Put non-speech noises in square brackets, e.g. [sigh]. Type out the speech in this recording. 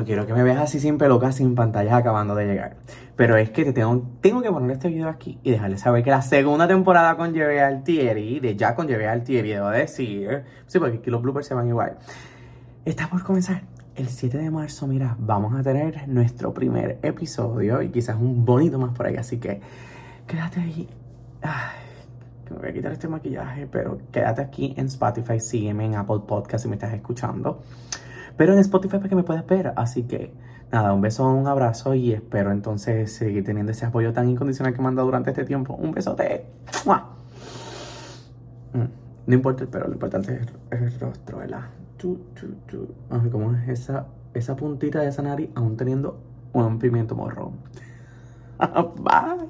No quiero que me veas así sin pelucas, sin pantallas acabando de llegar. Pero es que te tengo, tengo que poner este video aquí y dejarle saber que la segunda temporada con Jerry Altieri, de ya con Jerry Altieri, debo decir, sí, porque aquí los bloopers se van igual, está por comenzar. El 7 de marzo, mira, vamos a tener nuestro primer episodio y quizás un bonito más por ahí, así que quédate ahí. Ay, me voy a quitar este maquillaje, pero quédate aquí en Spotify, sígueme en Apple Podcast si me estás escuchando. Pero en Spotify para que me puedas ver, así que nada, un beso, un abrazo y espero entonces seguir teniendo ese apoyo tan incondicional que me han dado durante este tiempo. Un besote. Mm, No importa el pelo, lo importante es el, rostro, ¿verdad? Tu, tu, tu. Ay, ¿cómo es esa, esa puntita de esa nariz aún teniendo un pimiento morro? [laughs] Bye.